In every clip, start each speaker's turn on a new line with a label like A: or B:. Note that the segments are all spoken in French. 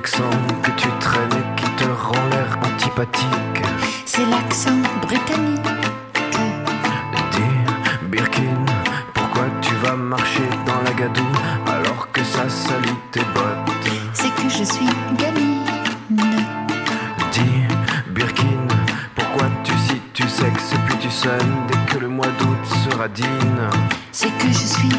A: accent que tu traînes et qui te rend l'air antipathique.
B: C'est l'accent britannique.
A: Dis, Birkin, pourquoi tu vas marcher dans la gadoue alors que ça salit tes bottes?
B: C'est que je suis gamine.
A: Dis, Birkin, pourquoi tu cites tu sexe puis tu sonnes dès que le mois d'août sera digne?
B: C'est que je suis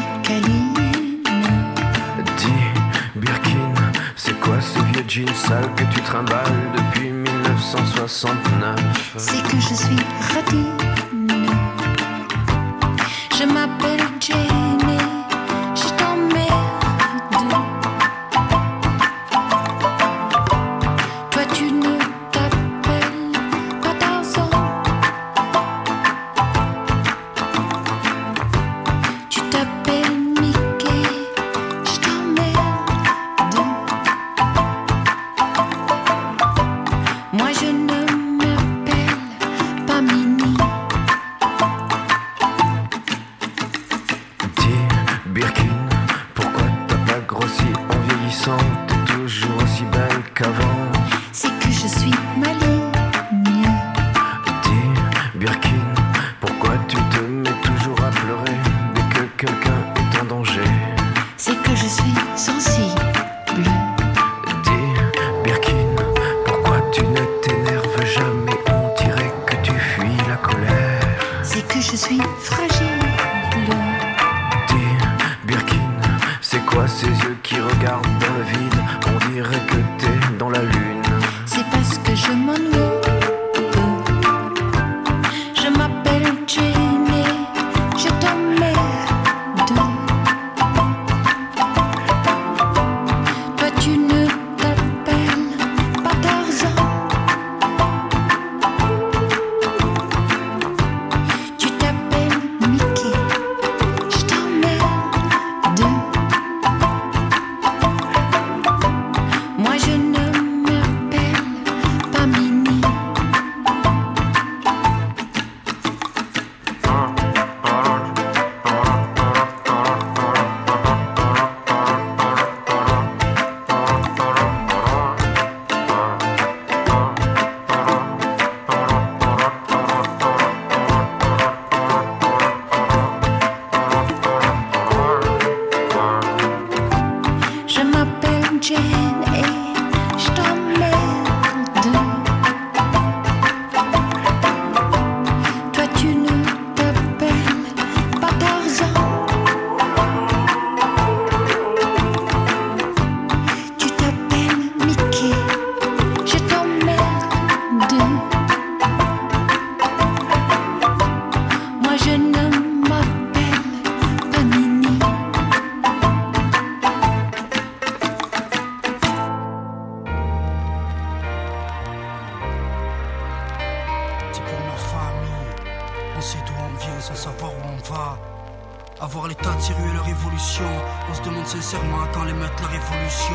A: C'est que
B: je suis fragile.
A: Dis, Birkin, c'est quoi ces yeux qui regardent dans le vide? On dirait que t'es dans la lune.
C: Savoir où on va. Avoir l'état de leur évolution. On se demande sincèrement quand les mettre la révolution.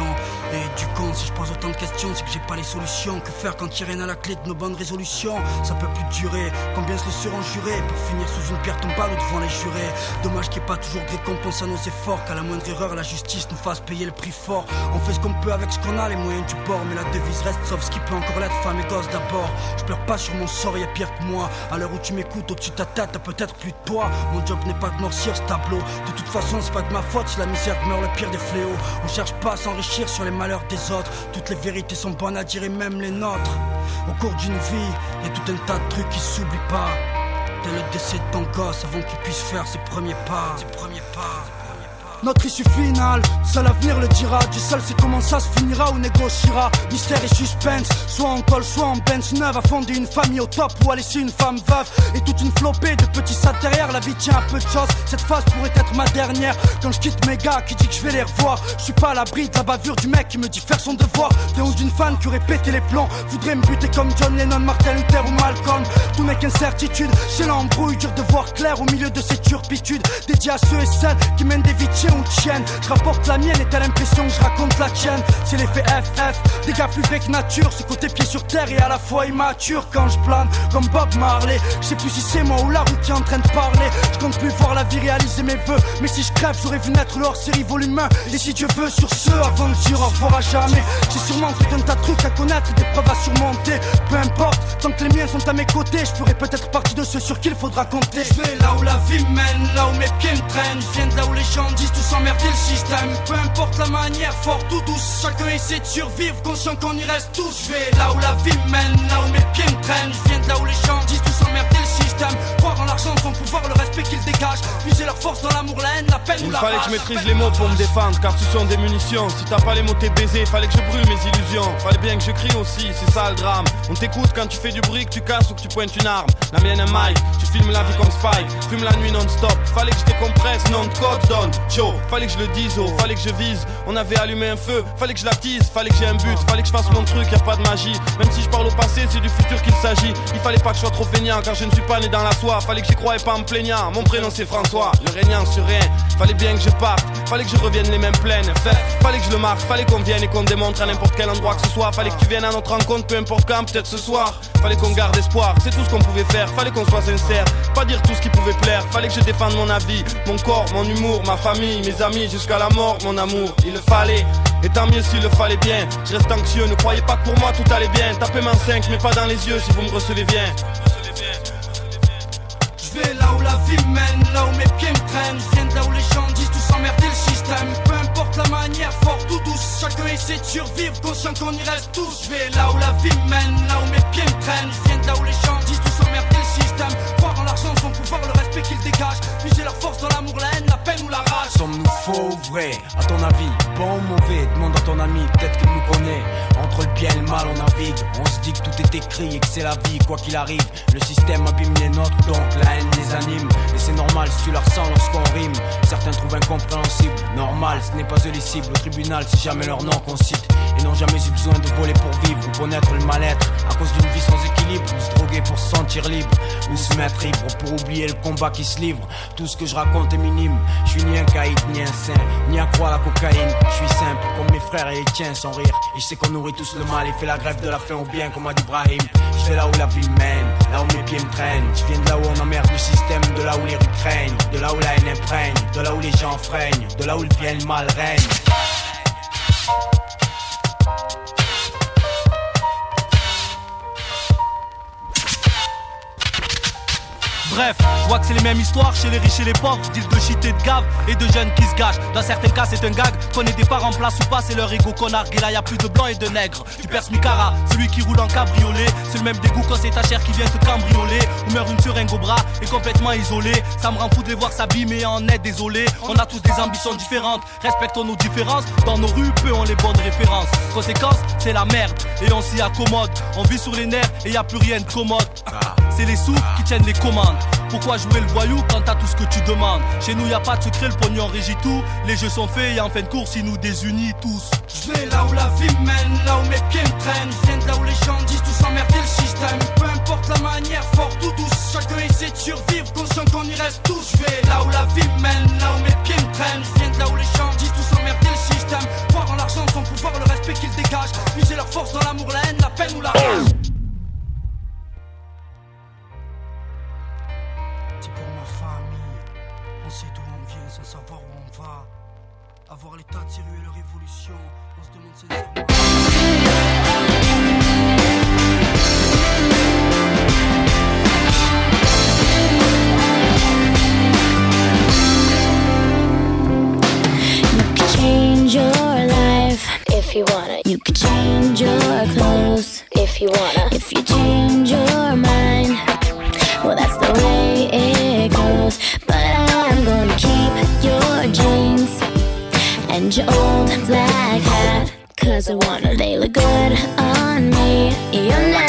C: Et du con, si je pose autant de questions, c'est que j'ai pas les solutions. Que faire quand rien à la clé de nos bonnes résolutions? Ça peut plus durer. Combien se le seront jurés pour finir sous une pierre tombale ou devant les jurés? Dommage qu'il n'y ait pas toujours de récompense à nos efforts. Qu'à la moindre erreur, la justice nous fasse payer le prix fort. On fait ce qu'on peut avec ce qu'on a, les moyens du bord. Mais la devise reste sauf ce qui peut encore l'être, femme et gosse d'abord. Je pleure pas sur mon sort, y a pire que moi. À l'heure où tu m'écoutes, au-dessus de ta tête, t'as peut-être plus de toi. Mon job n'est pas de noircir ce De toute façon, c'est pas de ma faute si la misère meurt le pire des fléaux. On cherche pas à s'enrichir sur les malheurs des autres. Toutes les vérités sont bonnes à dire et même les nôtres. Au cours d'une vie, y tout un tas de trucs qui s'oublient pas. Dès le décès de ton gosse, avant qu'il puisse faire. Ses premiers pas. Notre issue finale, seul l'avenir le dira. Dieu seul sait comment ça se finira ou négociera. Mystère et suspense, soit en col, soit en bench neuve. À fonder une famille au top ou à laisser une femme veuve. Et toute une flopée de petits sats derrière. La vie tient un peu de choses. Cette phase pourrait être ma dernière. Quand je quitte mes gars qui dit que je vais les revoir. Je suis pas à l'abri de la bavure du mec qui me dit faire son devoir. Des d'une fan qui aurait pété les plombs. Voudrait me buter comme John Lennon, Martin Luther ou Malcolm. tout n'est qu'incertitude. C'est l'embrouille, dur de voir clair au milieu de ces turpitudes. Dédié à ceux et celles qui mènent des vies ou tiennes. Je rapporte la mienne et t'as l'impression que je raconte la tienne. C'est l'effet FF, des gars plus vrais que nature. Ce côté pied sur terre et à la fois immature quand je plane comme Bob Marley. Je sais plus si c'est moi ou la route qui est en train de parler. Je compte plus voir la vie réaliser mes vœux. Mais si je crève, j'aurais vu naître leur série volume 1. Et si Dieu veut, sur ce, avant de dire au revoir à jamais. J'ai sûrement tout un tas de trucs à connaître, des preuves à surmonter. Peu importe, tant que les miens sont à mes côtés, je ferai peut-être partie de ceux sur qui il faudra compter. Je vais là où la vie mène, là où mes pieds me traînent. Je viens de là où les gens disent tout s'emmerder le système. Peu importe la manière, fort ou douce, chacun essaie de survivre, conscient qu'on y reste tous. Je vais là où la vie mène, là où mes pieds me traînent. Je viens de là où les gens disent tout s'emmerder le système. Croire en l'argent, son pouvoir, le respect qu'ils dégagent. Puiser leur force dans l'amour, la haine, la peine ou
D: Il
C: la
D: fallait que je maîtrise les mots pour me défendre, car ce sont des munitions. Si t'as pas les mots, t'es baisé. Fallait que je brûle mes illusions. Fallait bien que je crie aussi, c'est ça le drame. On t'écoute quand tu fais du bruit, que tu casses ou que tu pointes une arme. La mienne est Mike, tu filmes la vie comme Spike. Fume la nuit non-stop. Fallait que je décompresse, non de code donne. Fallait que je le dise, oh, fallait que je vise. On avait allumé un feu, fallait que je l'attise, fallait que j'ai un but, fallait que je fasse mon truc, y a pas de magie. Même si je parle au passé, c'est du futur qu'il s'agit. Il fallait pas que je sois trop feignant, car je ne suis pas né dans la soie. Fallait que j'y croie et pas en plaignant. Mon prénom c'est François, le régnant sur rien. Fallait bien que je parte, fallait que je revienne les mêmes pleines. Fait, fallait que je le marque, fallait qu'on vienne et qu'on démontre à n'importe quel endroit que ce soit. Fallait que tu viennes à notre rencontre, peu importe quand, peut-être ce soir. Fallait qu'on garde espoir, c'est tout ce qu'on pouvait faire. Fallait qu'on soit sincère, pas dire tout ce qui pouvait plaire. Fallait que je défende mon avis, mon corps, mon humour, ma famille, mes amis, jusqu'à la mort, mon amour. Il le fallait, et tant mieux s'il le fallait bien. Je reste anxieux, ne croyez pas que pour moi tout allait bien. Tapez main 5, mais pas dans les yeux si vous me recevez bien.
C: Je vais là où la vie mène, là où mes pieds me traînent. Je viens de là où les gens disent tout s'emmerder le système. Peu importe la manière, fort ou douce, chacun essaie de survivre, conscient qu'on y reste tous. Je vais là où la vie mène, là où mes pieds me traînent. Je viens là où les gens disent tout s'emmerder le système. Croire en l'argent, son pouvoir, le respect qu'ils dégagent. Puiser leur force dans l'amour, la haine, la peine ou la rage.
E: Sommes-nous faux ou vrai? À ton avis, bon ou mauvais? Demande à ton ami, peut-être qu'il nous connaît. Entre le bien et le mal on navigue. On se dit que tout est écrit et que c'est la vie Quoi qu'il arrive, le système abîme les nôtres Donc la haine les anime. Et c'est normal si tu la ressens lorsqu'on rime. Certains trouvent incompréhensible. Normal, ce n'est pas cibles. Au tribunal, c'est jamais leur nom qu'on cite. Et n'ont jamais eu besoin de voler pour vivre Ou connaître le mal-être. À cause d'une vie sans équilibre Ou se droguer pour se sentir libre. Ou se mettre ivre pour oublier le combat qui se livre Tout ce que je raconte est minime. Je suis ni un caïd, ni un saint. Ni accro à la cocaïne. Je suis simple comme mes frères et les tiens sans rire. Et je sais qu'on nourrit tous le mal Et fait la grève de la faim au bien comme a dit Brahim Je vais là où la vie mène Là où mes pieds me traînent. Je viens de là où on emmerde le système De là où les rues craignent. De là où la haine imprègne De là où les gens freinent. De là où le bien et le mal règne
F: Bref, je vois que c'est les mêmes histoires chez les riches et les pauvres, deal de shit et de gave et de jeunes qui se gâchent. Dans certains cas, c'est un gag. Qu'on ait des parents en place ou pas, c'est leur ego qu'on nargue. Et là, y a plus de blancs et de nègres. Tu perces Mikara, celui qui roule en cabriolet. C'est le même dégoût quand c'est ta chair qui vient te cambrioler. Ou meurt une seringue au bras et complètement isolé. Ça me rend fou de les voir s'abîmer en est désolé. On a tous des ambitions différentes. Respectons nos différences. Dans nos rues, peu ont les bonnes références. Conséquence, c'est la merde. Et on s'y accommode. On vit sur les nerfs et y a plus rien de commode. C'est les sous qui tiennent les commandes. Pourquoi jouer le voyou quand t'as tout ce que tu demandes Chez nous y a pas de secret, le pognon régit tout. Les jeux sont faits et en fin de course, ils nous désunissent tous.
C: Je vais là où la vie mène, là où mes pieds me traînent. Je viens de là où les gens disent tout s'emmerder le système. Peu importe la manière, fort ou douce, chacun essaie de survivre, conscient qu'on y reste tous. Je vais là où la vie mène, là où mes pieds me traînent. Je viens de là où les gens disent tout s'emmerder le système. Croire en l'argent, son pouvoir, le respect qu'ils dégagent. Puiser leur force dans l'amour, la haine, la peine ou la rage. On sait d'où on vient sans savoir où on va. Avoir l'état de et leur évolution. On se demande
G: change your life if you wanna. You could change your clothes if you wanna. If you change your your old black hat. Cause I wanna, they look good on me. You're never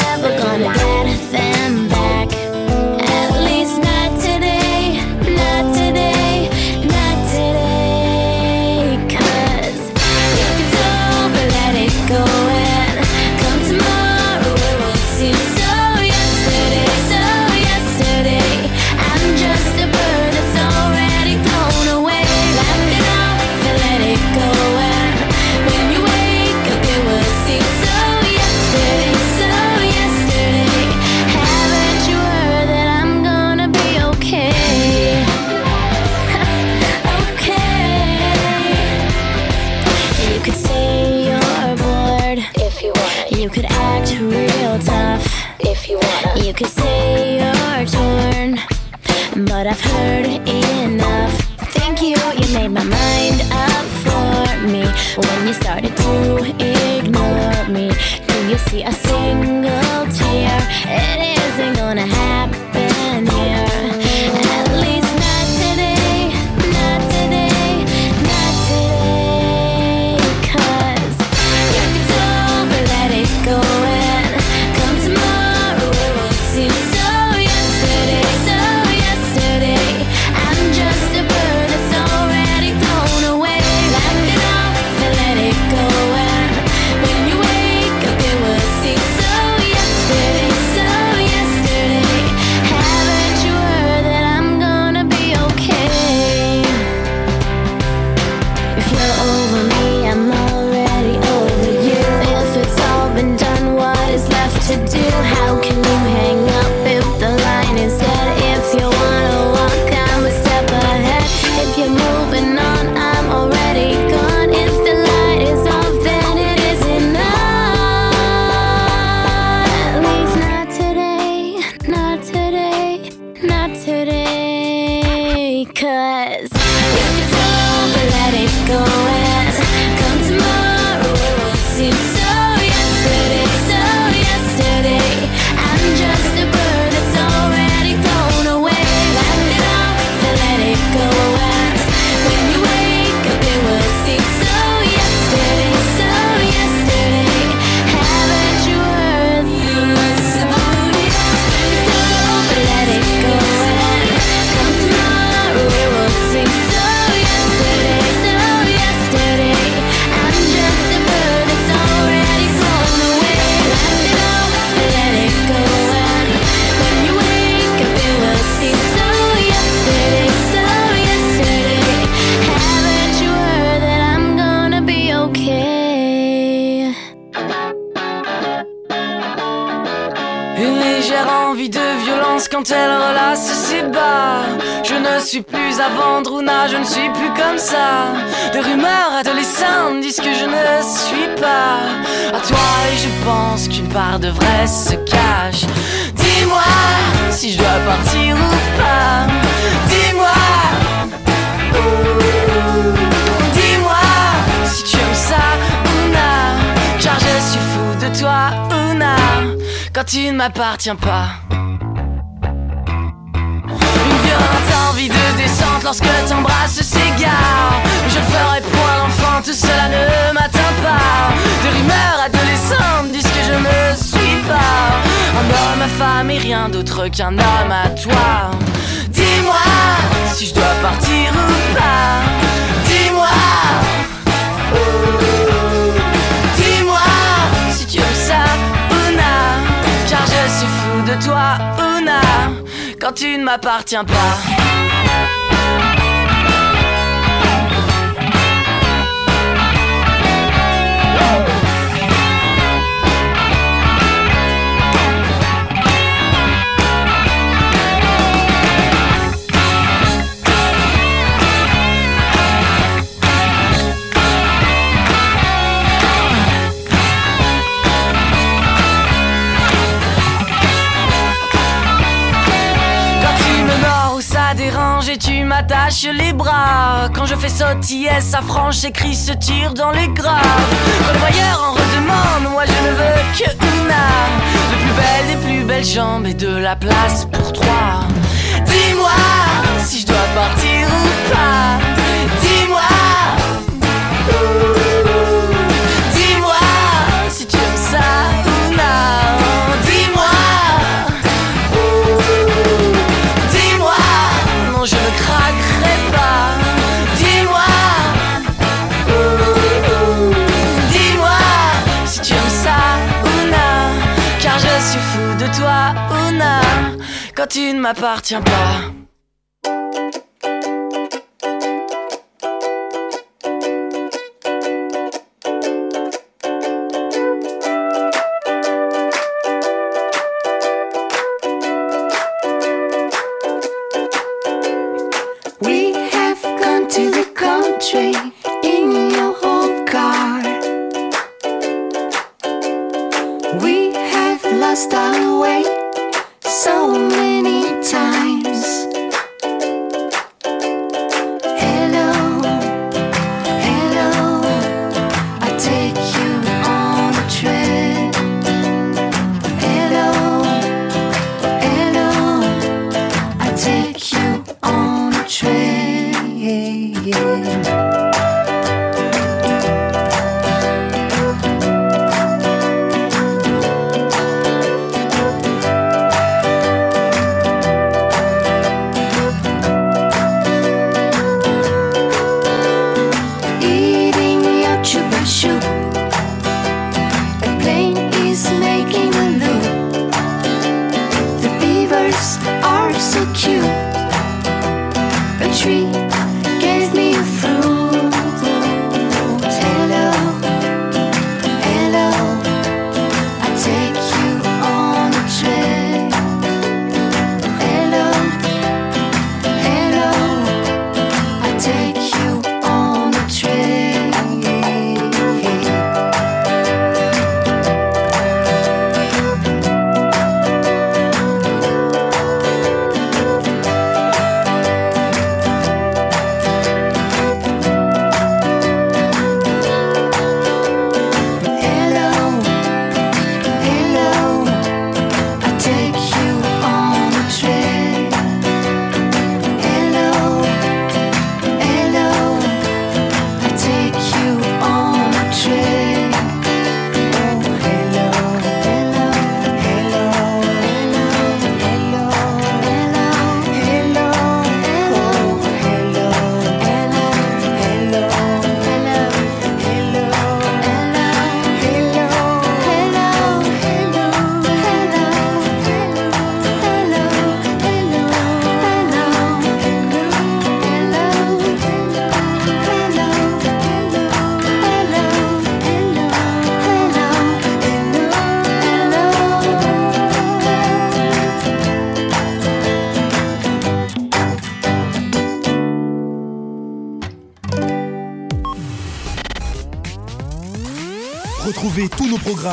G: see us
H: Une légère envie de violence quand elle relâche ses bas. Je ne suis plus à vendre, Vandruna, je ne suis plus comme ça. De rumeurs adolescentes disent que je ne suis pas à toi et je pense qu'une part de vrai se cache. Dis-moi si je dois partir ou pas. tu ne m'appartiens pas. Une violente envie de descente lorsque t'embrasses s'égare. Je le ferai point l'enfant, tout cela ne m'atteint pas. De rumeurs adolescentes disent que je ne suis pas un homme à femme et rien d'autre qu'un homme à toi. Dis-moi si je dois partir ou pas. Dis-moi. Oh. suis fou de toi, Ouna, quand tu ne m'appartiens pas. tu m'attaches les bras. Quand je fais sautiller sa franche, ses cris se tirent dans les graves. Convoyeur en redemande, moi je ne veux que une âme. De plus belle des plus belles jambes et de la place pour trois. Dis-moi si je dois partir ou pas. tu ne m'appartiens pas.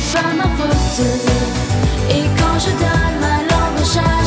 I: c'est pas ma
J: faute. Et quand je
G: donne ma langue,
K: j'arrive.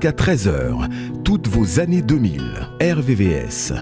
K: Jusqu'à 13h, toutes vos années 2000. RVVS.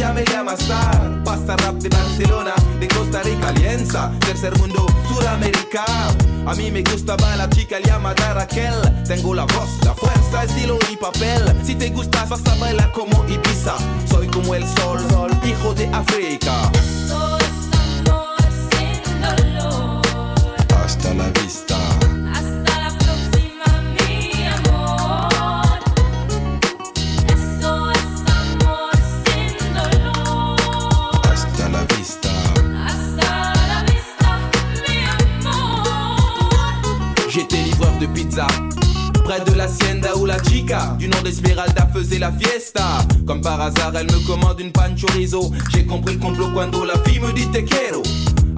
L: India me llama Star. Pasta rap de Barcelona, de Costa Rica, Alianza. Tercer mundo, Suramérica. A mí me gustaba la chica llamada Raquel. Tengo la voz, la fuerza, estilo y papel. Si te gustas, vas a bailar como Ibiza. Soy como el sol, hijo de África. Hasta la vista. L'hacienda où la chica du nom d'Esmeralda faisait la fiesta. Comme par hasard, elle me commande une pan chorizo. J'ai compris le complot quand la fille me dit te quiero.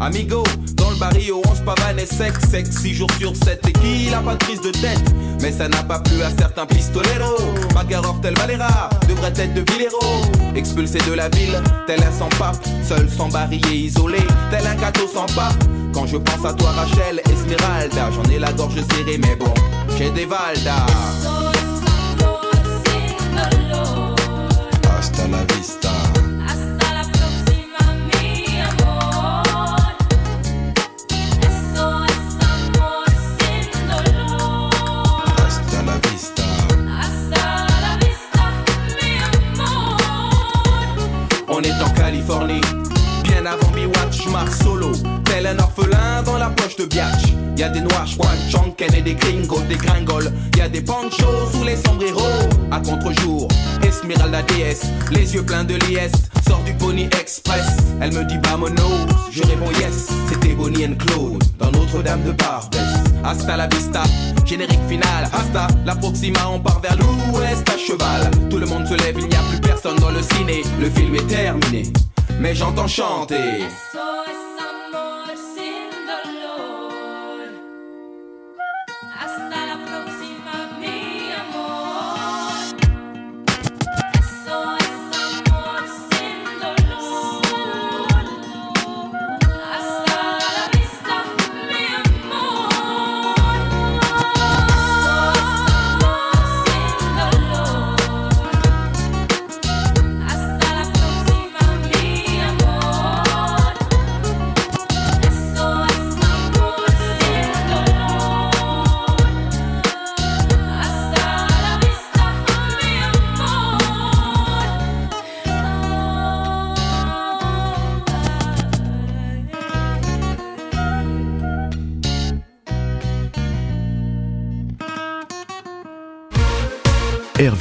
L: Amigo, dans le barrio, on se pavane et sec, sec, 6 jours sur 7 et qui n'a pas de prise de tête? Mais ça n'a pas plu à certains pistoleros. Macarov tel Valera, devrait être de Villero. Expulsé de la ville, tel un sans pape, seul sans bariller, isolé, tel un gâteau sans pape. Quand je pense à toi, Rachel, Esmeralda, j'en ai la gorge serrée, mais bon, j'ai des valdas. Hasta. Marche solo, tel un orphelin dans la poche de Biatch. Y a des noirs, Juan, Chonken et des gringos, des gringoles. Y a des panchos sous les sombreros. À contre-jour, Esmeralda déesse, les yeux pleins de liesse, sort du Pony Express. Elle me dit mono, je réponds yes. C'était Bonnie and Claude dans Notre-Dame de Barbès. Hasta la vista, générique final. Hasta la Proxima, on part vers l'ouest à cheval. Tout le monde se lève, il n'y a plus personne dans le ciné. Le film est terminé, mais j'entends chanter.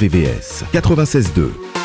K: RVVS 96.2.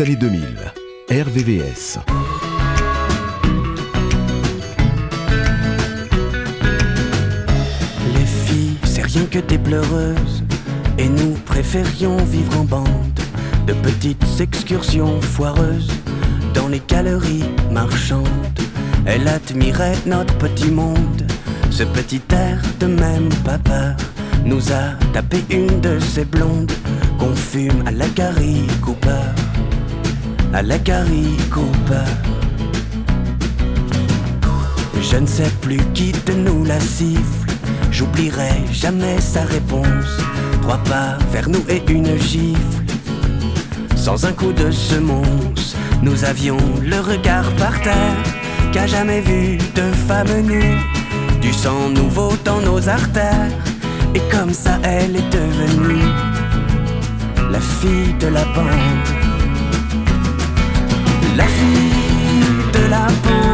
K: années 2000. RVVS.
M: Les filles, c'est rien que des pleureuses. Et nous préférions vivre en bande de petites excursions foireuses dans les galeries marchandes. Elle admirait notre petit monde, ce petit air de même peur nous a tapé une de ces blondes qu'on fume à la Gary Cooper. À la Gary Cooper. Je ne sais plus qui de nous la siffle. J'oublierai jamais sa réponse. Trois pas vers nous et une gifle. Sans un coup de semonce, nous avions le regard par terre. Qu'a jamais vu de femme nue. Du sang nouveau dans nos artères. Et comme ça, elle est devenue la fille de la bande. De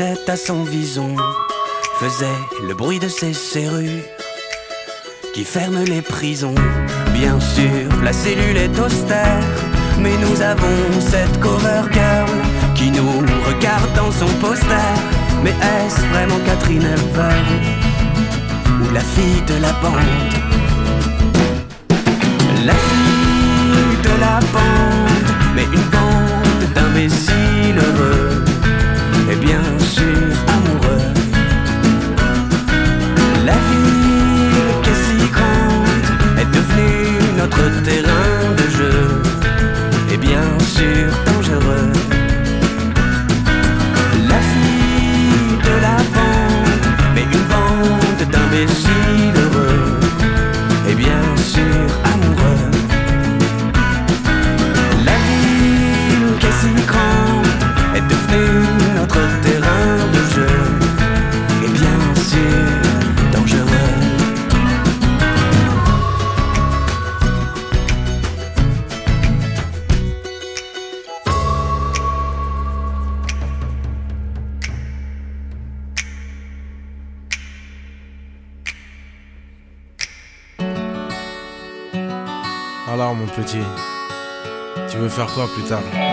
M: à son vison faisaient le bruit de ses serrures qui ferment les prisons. Bien sûr, la cellule est austère, mais nous avons cette cover girl qui nous regarde dans son poster. Mais est-ce vraiment Catherine Hepburn ou la fille de la bande? La fille de la bande, mais une bande d'imbéciles heureux
N: quoi plus tard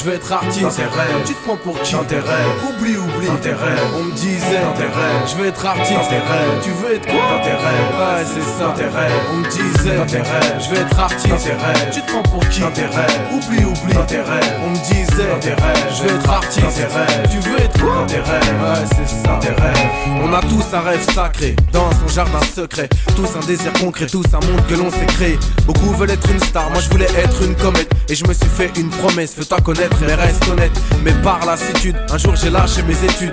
O: je
N: veux être artiste. Dans tes rêves, tu te prends pour qui Dans tes rêves, oublie, oublie. Dans tes rêves, on me disait Dans tes rêves, je veux être artiste. Dans tes rêves, tu veux être quoi Dans tes rêves, ouais c'est ça. Dans tes rêves, on me disait Dans tes rêves, je veux être artiste. Dans tes rêves, tu te prends pour qui Dans tes rêves, oublie, oublie. Dans tes rêves, on me disait Dans tes rêves, je veux être artiste. Dans tes rêves, tu veux être quoi Dans tes rêves, ouais c'est ça. Dans tes rêves, on a tous un rêve sacré. Dans son jardin secret, tous un désir concret. Tous un monde que l'on s'est créé. Beaucoup veulent être une star, moi je voulais être une comète. Et je me suis fait une promesse, fais-toi connaître mais reste honnête Mais par lassitude, un jour j'ai lâché mes études.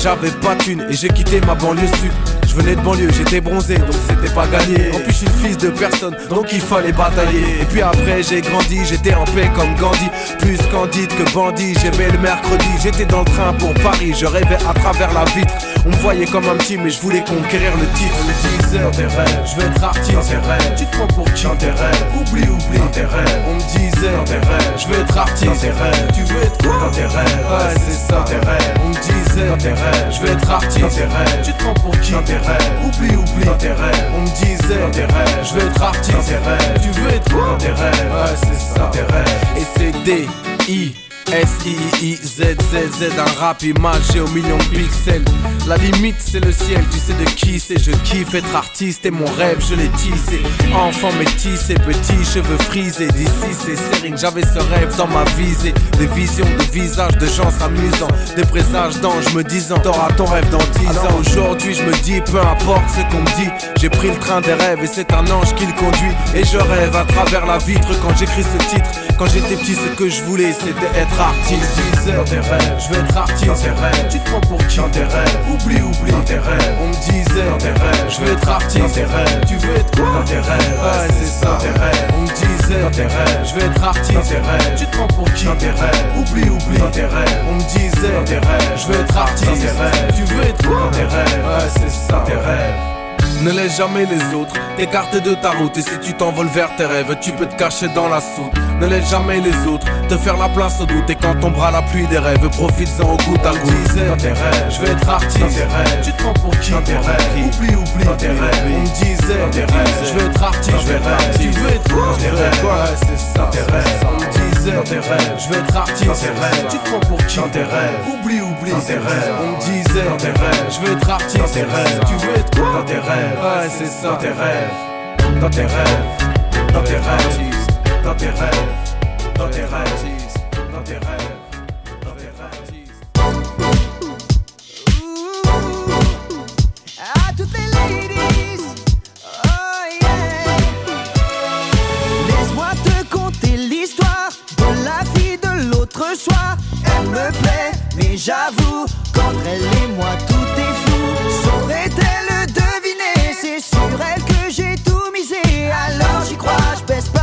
N: J'avais pas thune et j'ai quitté ma banlieue sud. Je venais de banlieue, j'étais bronzé donc c'était pas gagné. En plus je suis fils de personne donc il fallait batailler. Et puis après j'ai grandi, j'étais en paix comme Gandhi. Plus candide que bandit, j'aimais le mercredi. J'étais dans le train pour Paris, je rêvais à travers la vitre On me voyait comme un petit mais je voulais conquérir le titre On me disait dans tes rêves, je veux être artiste Dans tes rêves, tu te prends pour qui Dans tes rêves, oublie, oublie Dans tes rêves, on me disait dans tes rêves, je veux être artiste Dans tes rêves, tu veux être quoi Dans tes rêves, ouais c'est ça Dans tes rêves, on me disait dans tes rêves, je veux être artiste Dans tes rêves, tu te prends pour qui Dans tes rêves, oublie, oublie Dans tes rêves, on me disait dans tes rêves, je veux être artiste Dans tes rêves, tu veux être quoi Dans tes rêves, ouais c'est ça Dans tes rêves, et c'est D, I S-I-I-Z-Z-Z Un rap imagé aux millions de pixels. La limite c'est le ciel, tu sais de qui c'est. Je kiffe être artiste et mon rêve je l'ai tissé. Enfant métissé, petits cheveux frisés. D'ici c'est Serine, j'avais ce rêve dans ma visée. Des visions de visages de gens s'amusant. Des présages d'anges me disant T'auras ton rêve dans 10 ans. Aujourd'hui je me dis peu importe ce qu'on me dit. J'ai pris le train des rêves et c'est un ange qui le conduit. Et je rêve à travers la vitre quand j'écris ce titre. Quand j'étais petit ce que je voulais c'était être artiste disait dans tes rêves, je veux être artiste dans tes rêves, tu te prends pour qui dans tes rêves, oublie, oublie dans tes rêves, on me disait dans tes rêves, je veux être artiste dans tes rêves, tu veux être quoi dans tes rêves, ouais c'est ça dans tes rêves, on me disait dans tes rêves, je veux être artiste dans tes rêves, tu te prends pour qui dans tes rêves, oublie, oublie dans tes rêves, on me disait dans tes rêves, je veux être artiste dans tes rêves, tu veux être quoi dans tes rêves, ouais c'est ça dans tes rêves. Ne laisse jamais les autres t'écarter de ta route. Et si tu t'envoles vers tes rêves, tu peux te cacher dans la soupe Ne laisse jamais les autres te faire la place au doute. Et quand tombera la pluie des rêves, profites-en au goutte à goutte dans tes rêves, je veux être artiste. dans tes rêves, tu te prends pour qui? dans tes rêves, oublie, oublie dans tes rêves, on me disait dans tes rêves, je veux être artiste, je veux être artiste, tu veux être quoi dans tes rêves, ouais c'est ça, dans tes rêves, on me disait dans tes rêves, je veux être artiste dans tes rêves, tu te prends pour qui dans tes rêves, oublie, oublie dans tes rêves, on me disait dans tes rêves, je veux être artiste dans tes rêves, tu veux être quoi dans tes rêves, ouais c'est ça, dans tes rêves, dans tes rêves, dans tes rêves, dans tes rêves, dans tes rêves, dans tes rêves.
O: Mais j'avoue qu'entre elle et moi tout est flou. Saurait-elle deviner C'est sur elle que j'ai tout misé. Alors j'y crois, je baisse pas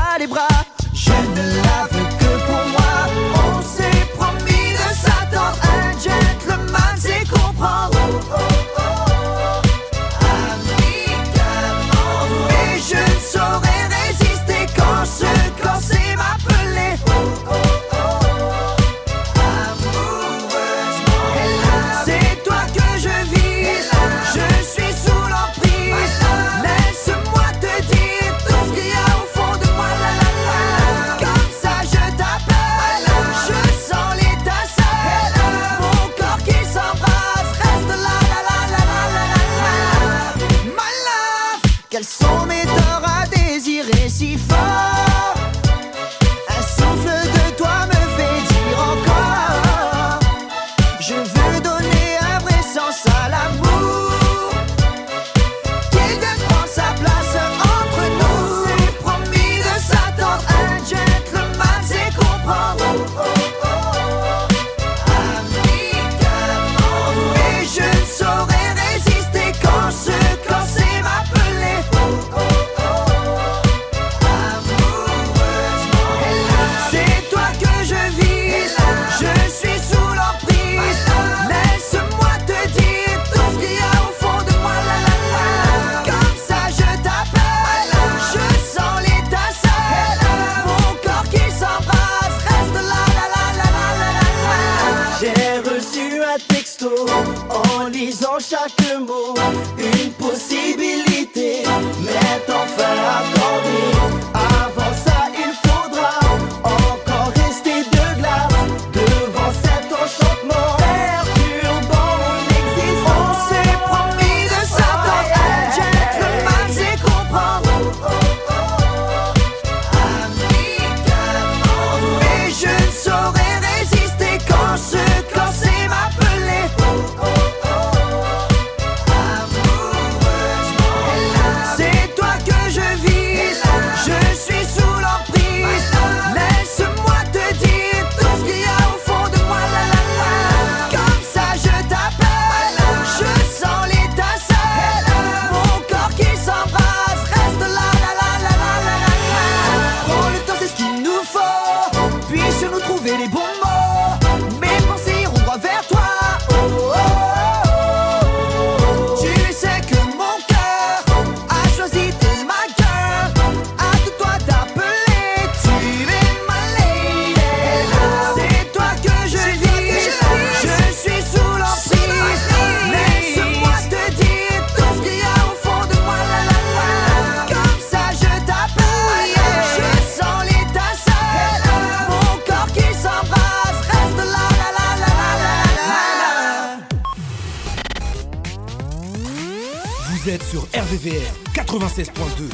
J: RVVR 96.2.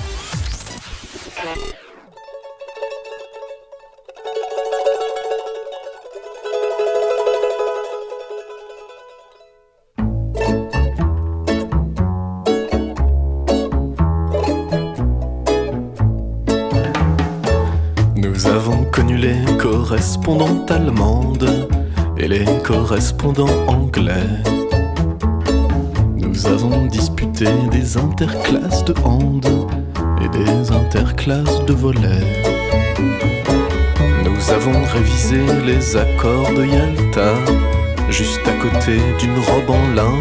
P: Nous avons connu les correspondantes allemandes et les correspondants anglais. Nous avons disputé des interclasses de hand et des interclasses de volet. Nous avons révisé les accords de Yalta juste à côté d'une robe en lin.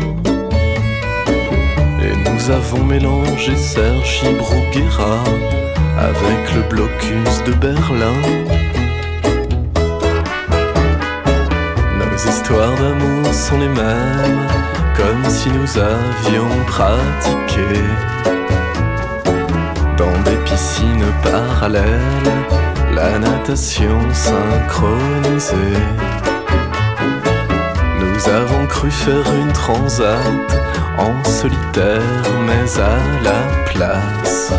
P: Et nous avons mélangé Sergi Bruguera avec le blocus de Berlin. Nos histoires d'amour sont les mêmes, comme si nous avions pratiqué dans des piscines parallèles la natation synchronisée. Nous avons cru faire une transat en solitaire, mais à la place.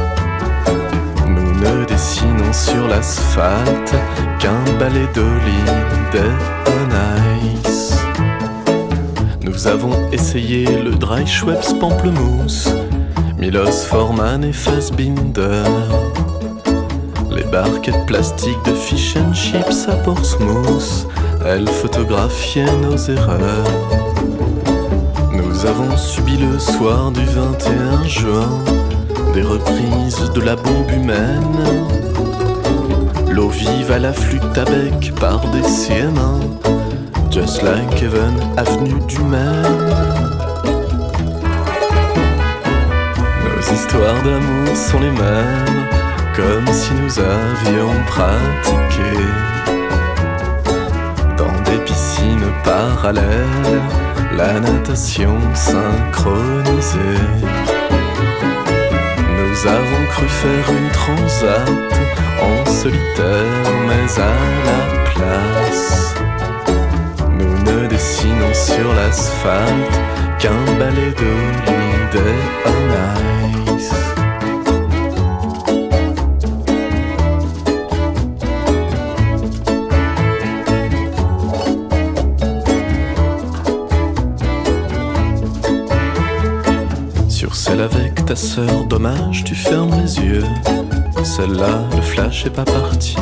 P: Nous ne dessinons sur l'asphalte qu'un balai on ice. Nous avons essayé le dry Schweppes pamplemousse, Milos Forman et Fassbinder. Les barquettes plastiques de fish and chips à Portsmouth, elles photographiaient nos erreurs. Nous avons subi le soir du 21 juin des reprises de la bombe humaine. L'eau vive à la flûte à bec par des CM1, just like Heaven, avenue du Maine. Nos histoires d'amour sont les mêmes, comme si nous avions pratiqué dans des piscines parallèles la natation synchronisée. Nous avons cru faire une transat en solitaire, mais à la place, dessinons sur l'asphalte qu'un balai d'olive on ice. Sur celle avec ta sœur, dommage, tu fermes les yeux. Celle-là, le flash est pas parti.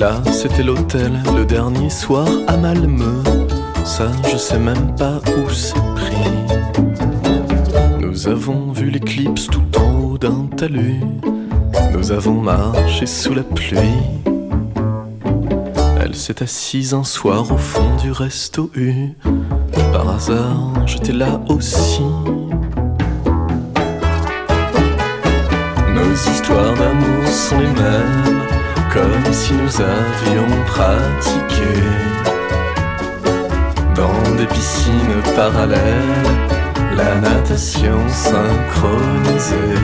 P: Là, c'était l'hôtel, le dernier soir à Malmö. Ça, je sais même pas où c'est pris. Nous avons vu l'éclipse tout en haut d'un talus. Nous avons marché sous la pluie. Elle s'est assise un soir au fond du resto U. Par hasard, j'étais là aussi. Nos histoires d'amour sont les mêmes, comme si nous avions pratiqué dans des piscines parallèles la natation synchronisée.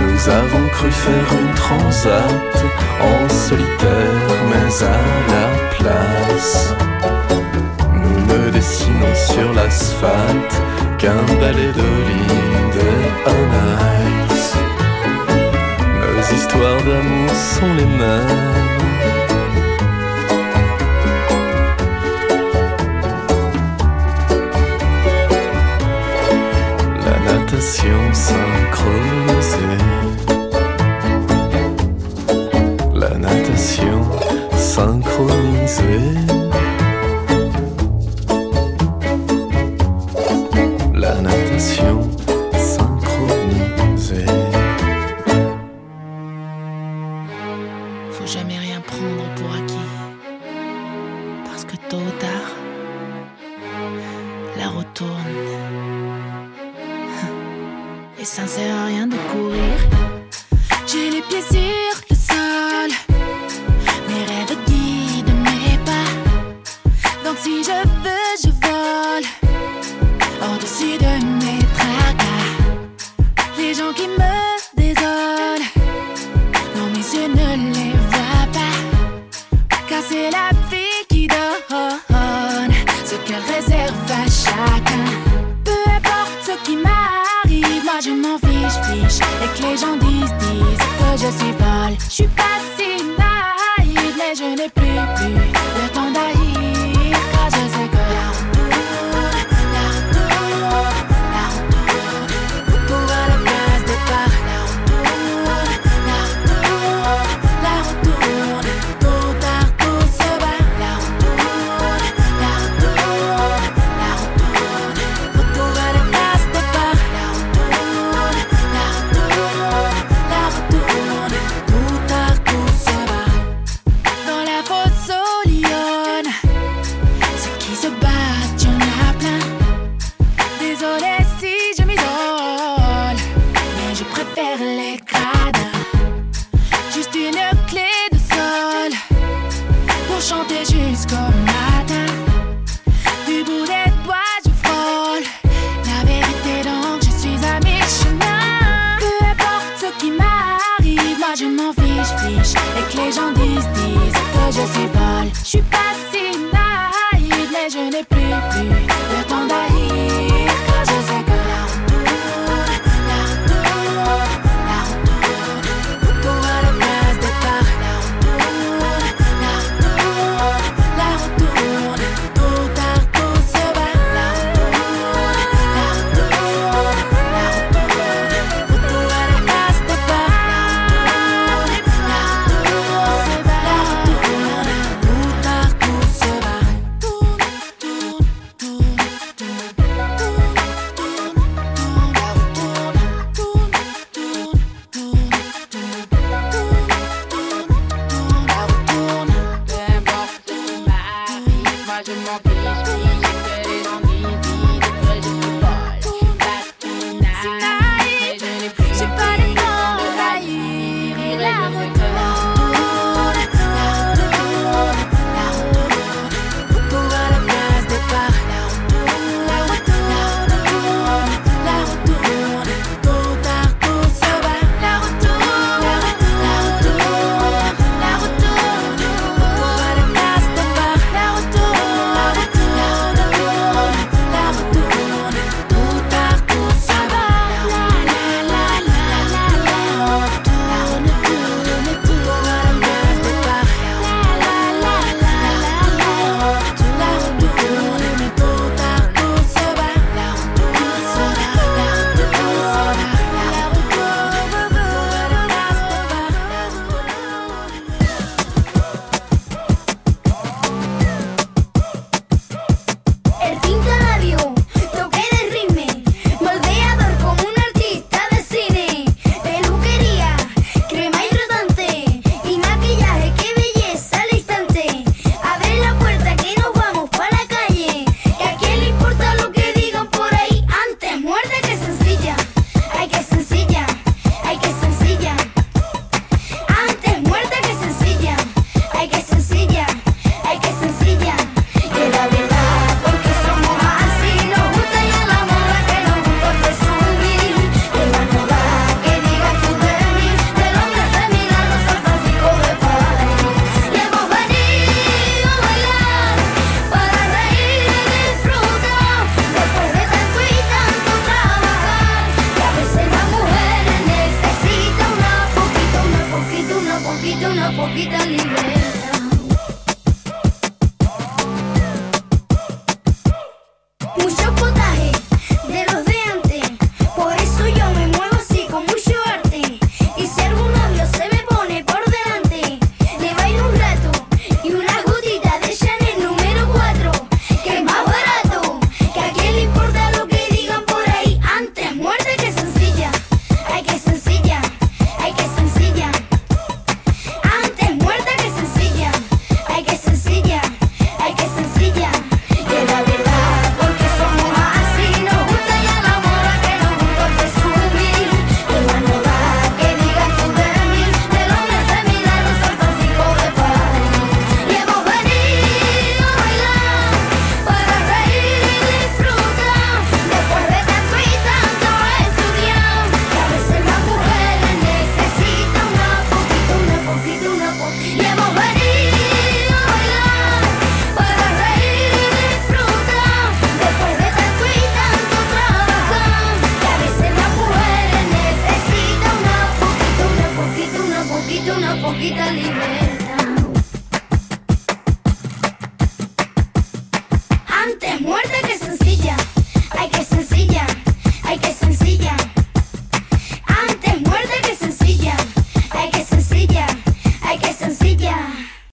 P: Nous avons cru faire une transat en solitaire, mais à la place. Nous ne dessinons sur l'asphalte qu'un balai d'olive on ice. Histoires d'amour sont les mêmes. La natation synchronisée. La natation synchronisée. La natation
Q: je suis folle. Je suis pas